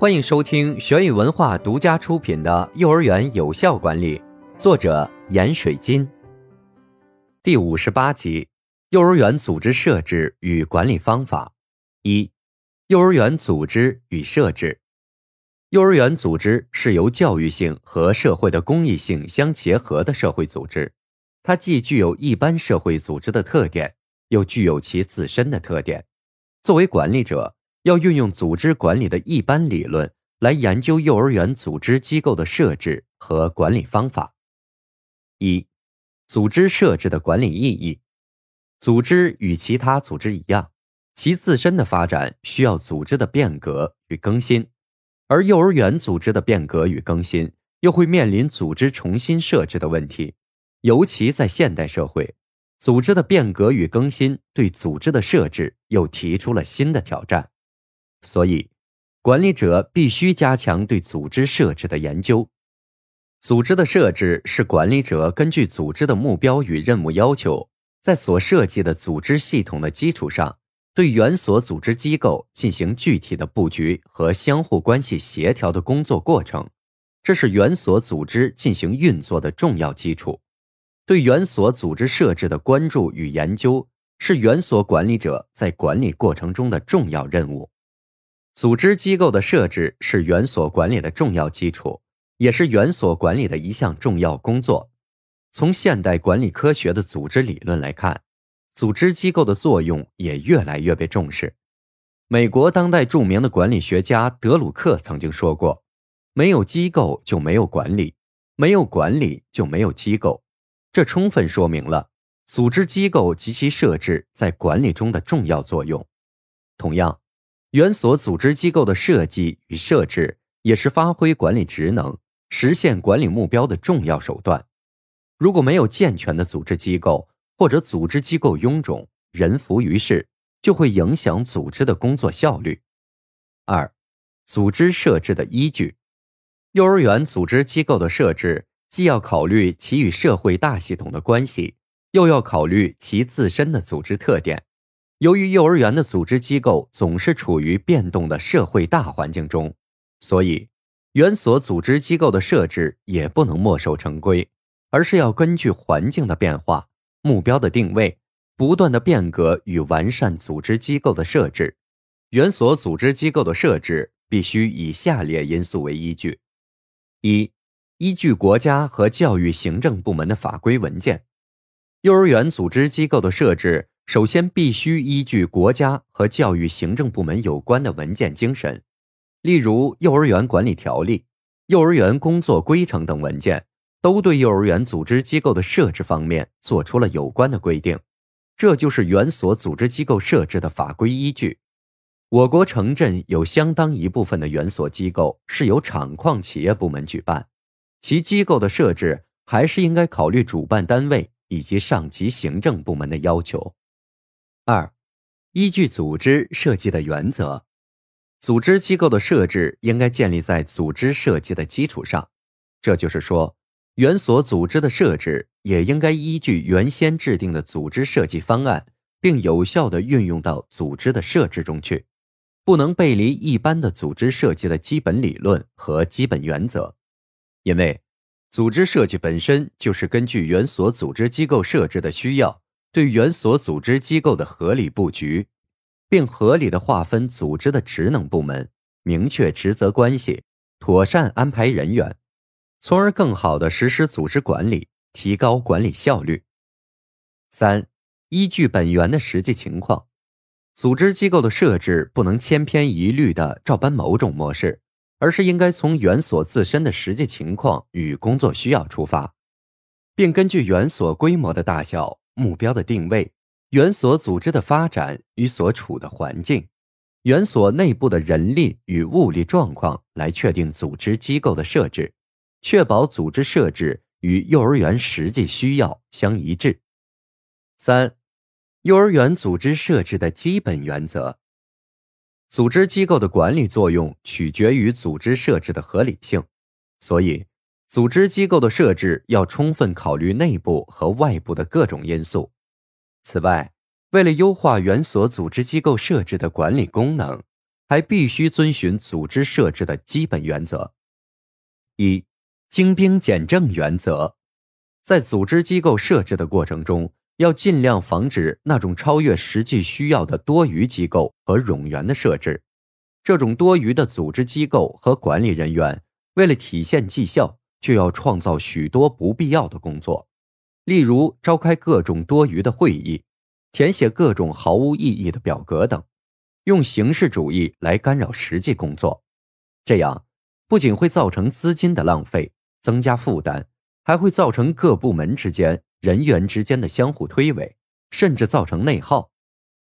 欢迎收听玄宇文化独家出品的《幼儿园有效管理》，作者闫水金。第五十八集：幼儿园组织设置与管理方法。一、幼儿园组织与设置。幼儿园组织是由教育性和社会的公益性相结合的社会组织，它既具有一般社会组织的特点，又具有其自身的特点。作为管理者，要运用组织管理的一般理论来研究幼儿园组织机构的设置和管理方法。一、组织设置的管理意义。组织与其他组织一样，其自身的发展需要组织的变革与更新，而幼儿园组织的变革与更新又会面临组织重新设置的问题。尤其在现代社会，组织的变革与更新对组织的设置又提出了新的挑战。所以，管理者必须加强对组织设置的研究。组织的设置是管理者根据组织的目标与任务要求，在所设计的组织系统的基础上，对原所组织机构进行具体的布局和相互关系协调的工作过程。这是原所组织进行运作的重要基础。对原所组织设置的关注与研究，是原所管理者在管理过程中的重要任务。组织机构的设置是园所管理的重要基础，也是园所管理的一项重要工作。从现代管理科学的组织理论来看，组织机构的作用也越来越被重视。美国当代著名的管理学家德鲁克曾经说过：“没有机构就没有管理，没有管理就没有机构。”这充分说明了组织机构及其设置在管理中的重要作用。同样，园所组织机构的设计与设置也是发挥管理职能、实现管理目标的重要手段。如果没有健全的组织机构，或者组织机构臃肿、人浮于事，就会影响组织的工作效率。二、组织设置的依据。幼儿园组织机构的设置，既要考虑其与社会大系统的关系，又要考虑其自身的组织特点。由于幼儿园的组织机构总是处于变动的社会大环境中，所以园所组织机构的设置也不能墨守成规，而是要根据环境的变化、目标的定位，不断的变革与完善组织机构的设置。园所组织机构的设置必须以下列因素为依据：一、依据国家和教育行政部门的法规文件。幼儿园组织机构的设置。首先，必须依据国家和教育行政部门有关的文件精神，例如《幼儿园管理条例》《幼儿园工作规程》等文件，都对幼儿园组织机构的设置方面做出了有关的规定。这就是园所组织机构设置的法规依据。我国城镇有相当一部分的园所机构是由厂矿企业部门举办，其机构的设置还是应该考虑主办单位以及上级行政部门的要求。二，依据组织设计的原则，组织机构的设置应该建立在组织设计的基础上。这就是说，原所组织的设置也应该依据原先制定的组织设计方案，并有效的运用到组织的设置中去，不能背离一般的组织设计的基本理论和基本原则。因为，组织设计本身就是根据原所组织机构设置的需要。对原所组织机构的合理布局，并合理的划分组织的职能部门，明确职责关系，妥善安排人员，从而更好的实施组织管理，提高管理效率。三、依据本园的实际情况，组织机构的设置不能千篇一律的照搬某种模式，而是应该从原所自身的实际情况与工作需要出发，并根据原所规模的大小。目标的定位、园所组织的发展与所处的环境、园所内部的人力与物力状况来确定组织机构的设置，确保组织设置与幼儿园实际需要相一致。三、幼儿园组织设置的基本原则。组织机构的管理作用取决于组织设置的合理性，所以，组织机构的设置要充分考虑内部和外部的各种因素。此外，为了优化原所组织机构设置的管理功能，还必须遵循组织设置的基本原则：一、精兵简政原则。在组织机构设置的过程中，要尽量防止那种超越实际需要的多余机构和冗员的设置。这种多余的组织机构和管理人员，为了体现绩效，就要创造许多不必要的工作，例如召开各种多余的会议，填写各种毫无意义的表格等，用形式主义来干扰实际工作。这样不仅会造成资金的浪费，增加负担，还会造成各部门之间。人员之间的相互推诿，甚至造成内耗，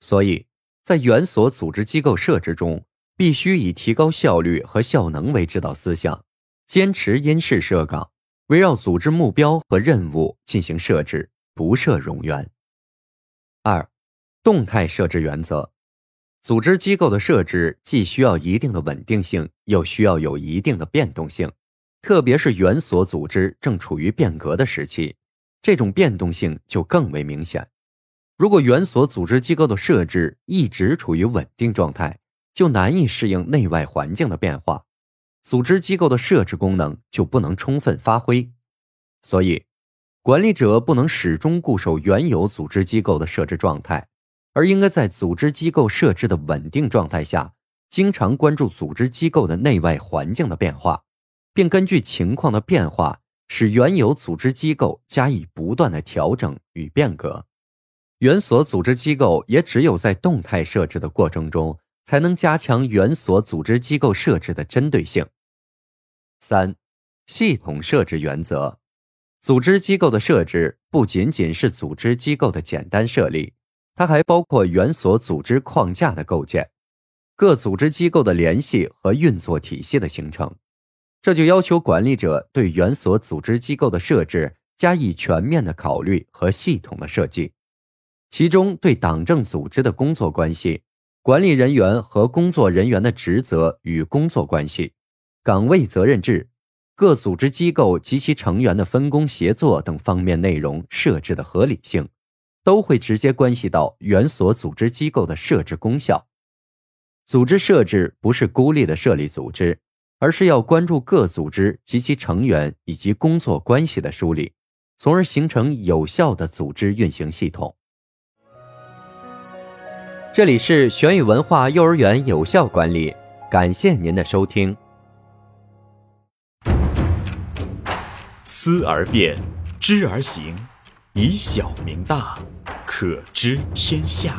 所以，在原所组织机构设置中，必须以提高效率和效能为指导思想，坚持因事设岗，围绕组织目标和任务进行设置，不设冗员。二、动态设置原则：组织机构的设置既需要一定的稳定性，又需要有一定的变动性，特别是原所组织正处于变革的时期。这种变动性就更为明显。如果原所组织机构的设置一直处于稳定状态，就难以适应内外环境的变化，组织机构的设置功能就不能充分发挥。所以，管理者不能始终固守原有组织机构的设置状态，而应该在组织机构设置的稳定状态下，经常关注组织机构的内外环境的变化，并根据情况的变化。使原有组织机构加以不断的调整与变革，原所组织机构也只有在动态设置的过程中，才能加强原所组织机构设置的针对性。三、系统设置原则，组织机构的设置不仅仅是组织机构的简单设立，它还包括原所组织框架的构建，各组织机构的联系和运作体系的形成。这就要求管理者对原所组织机构的设置加以全面的考虑和系统的设计，其中对党政组织的工作关系、管理人员和工作人员的职责与工作关系、岗位责任制、各组织机构及其成员的分工协作等方面内容设置的合理性，都会直接关系到园所组织机构的设置功效。组织设置不是孤立的设立组织。而是要关注各组织及其成员以及工作关系的梳理，从而形成有效的组织运行系统。这里是玄宇文化幼儿园有效管理，感谢您的收听。思而变，知而行，以小明大，可知天下。